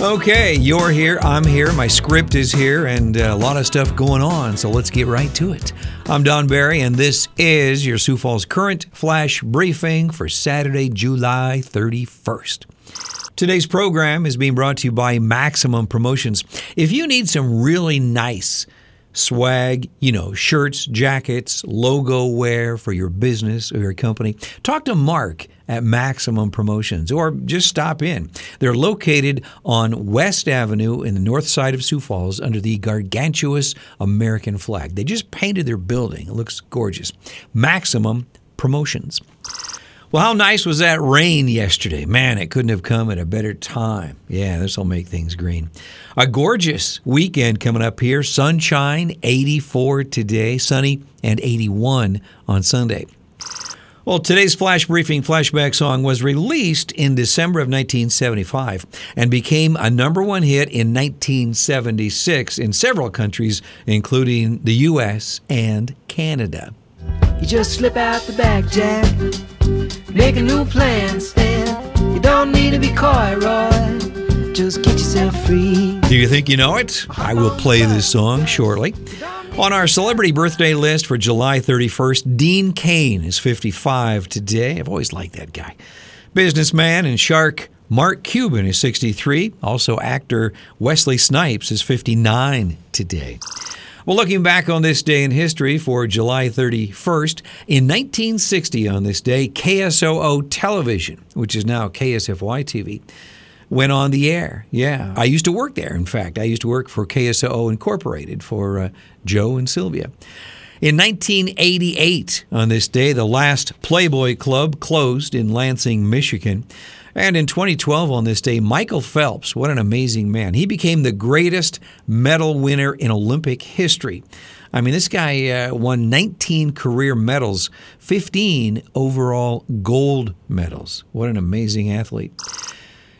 Okay, you're here, I'm here, my script is here, and uh, a lot of stuff going on, so let's get right to it. I'm Don Barry, and this is your Sioux Falls Current Flash Briefing for Saturday, July 31st. Today's program is being brought to you by Maximum Promotions. If you need some really nice swag, you know, shirts, jackets, logo wear for your business or your company, talk to Mark at Maximum Promotions or just stop in. They're located on West Avenue in the north side of Sioux Falls under the gargantuous American flag. They just painted their building. It looks gorgeous. Maximum Promotions. Well, how nice was that rain yesterday? Man, it couldn't have come at a better time. Yeah, this will make things green. A gorgeous weekend coming up here. Sunshine, 84 today, sunny, and 81 on Sunday. Well, today's flash briefing flashback song was released in December of 1975 and became a number one hit in 1976 in several countries, including the U.S. and Canada. You just slip out the back, Jack. Make a new plan, Stan. You don't need to be coy, Roy. Just get yourself free. Do you think you know it? I will play this song shortly. On our celebrity birthday list for July 31st, Dean Cain is 55 today. I've always liked that guy. Businessman and shark Mark Cuban is 63. Also, actor Wesley Snipes is 59 today. Well, looking back on this day in history for July 31st, in 1960 on this day, KSOO Television, which is now KSFY TV, went on the air. Yeah, I used to work there. In fact, I used to work for KSOO Incorporated for uh, Joe and Sylvia. In 1988, on this day, the last Playboy Club closed in Lansing, Michigan. And in 2012, on this day, Michael Phelps, what an amazing man. He became the greatest medal winner in Olympic history. I mean, this guy uh, won 19 career medals, 15 overall gold medals. What an amazing athlete.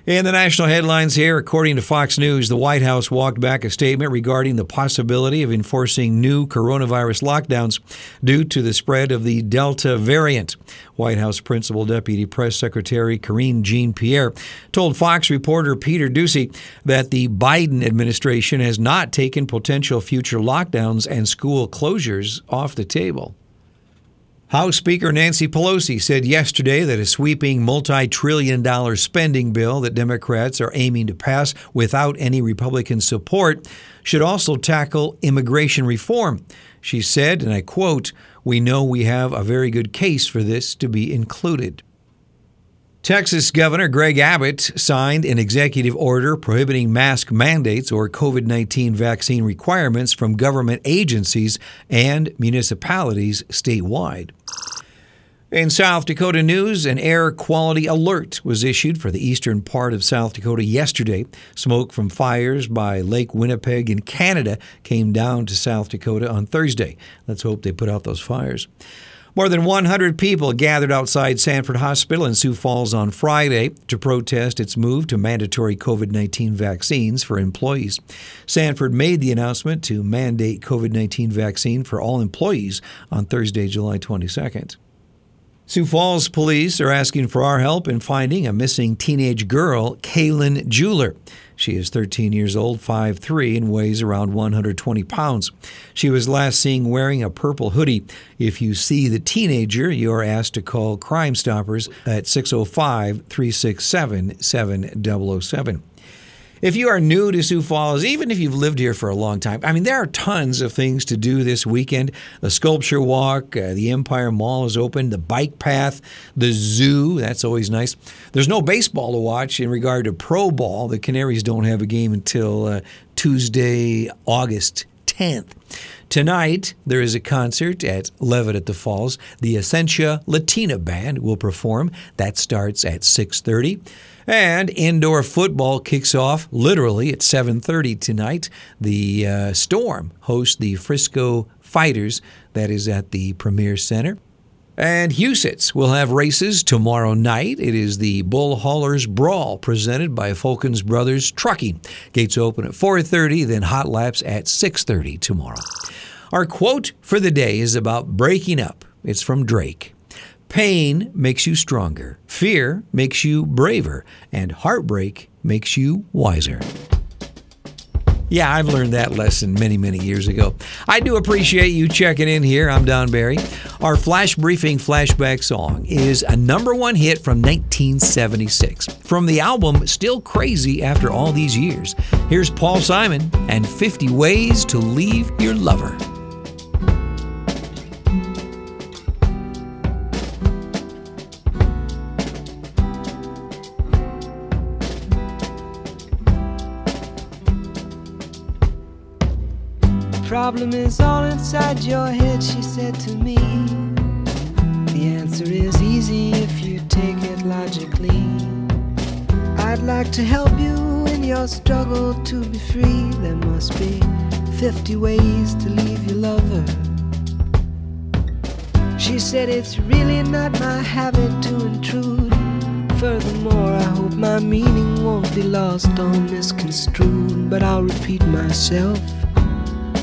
In the national headlines here, according to Fox News, the White House walked back a statement regarding the possibility of enforcing new coronavirus lockdowns due to the spread of the Delta variant. White House Principal Deputy Press Secretary Karine Jean Pierre told Fox reporter Peter Doocy that the Biden administration has not taken potential future lockdowns and school closures off the table. House Speaker Nancy Pelosi said yesterday that a sweeping multi trillion dollar spending bill that Democrats are aiming to pass without any Republican support should also tackle immigration reform. She said, and I quote, We know we have a very good case for this to be included. Texas Governor Greg Abbott signed an executive order prohibiting mask mandates or COVID 19 vaccine requirements from government agencies and municipalities statewide. In South Dakota news, an air quality alert was issued for the eastern part of South Dakota yesterday. Smoke from fires by Lake Winnipeg in Canada came down to South Dakota on Thursday. Let's hope they put out those fires. More than 100 people gathered outside Sanford Hospital in Sioux Falls on Friday to protest its move to mandatory COVID 19 vaccines for employees. Sanford made the announcement to mandate COVID 19 vaccine for all employees on Thursday, July 22nd. Sioux Falls police are asking for our help in finding a missing teenage girl, Kaylin Jeweler. She is 13 years old, 5'3, and weighs around 120 pounds. She was last seen wearing a purple hoodie. If you see the teenager, you are asked to call Crime Stoppers at 605 367 7007. If you are new to Sioux Falls, even if you've lived here for a long time, I mean, there are tons of things to do this weekend. The sculpture walk, uh, the Empire Mall is open, the bike path, the zoo, that's always nice. There's no baseball to watch in regard to pro ball. The Canaries don't have a game until uh, Tuesday, August 10th. Tonight, there is a concert at Levitt at the Falls. The Essentia Latina Band will perform. That starts at 6.30. And indoor football kicks off literally at 7:30 tonight. The uh, Storm hosts the Frisco Fighters. That is at the Premier Center. And Huset's will have races tomorrow night. It is the Bull Haulers Brawl presented by Fulkins Brothers Trucking. Gates open at 4:30, then hot laps at 6:30 tomorrow. Our quote for the day is about breaking up. It's from Drake. Pain makes you stronger, fear makes you braver, and heartbreak makes you wiser. Yeah, I've learned that lesson many, many years ago. I do appreciate you checking in here. I'm Don Barry. Our Flash Briefing flashback song is a number one hit from 1976 from the album Still Crazy After All These Years. Here's Paul Simon and 50 Ways to Leave Your Lover. Problem is all inside your head, she said to me. The answer is easy if you take it logically. I'd like to help you in your struggle to be free. There must be 50 ways to leave your lover. She said it's really not my habit to intrude. Furthermore, I hope my meaning won't be lost or misconstrued. But I'll repeat myself.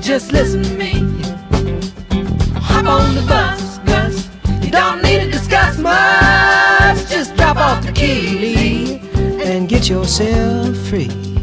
just listen to me. Hop on the bus, Gus. You don't need to discuss much. Just drop off the key and get yourself free.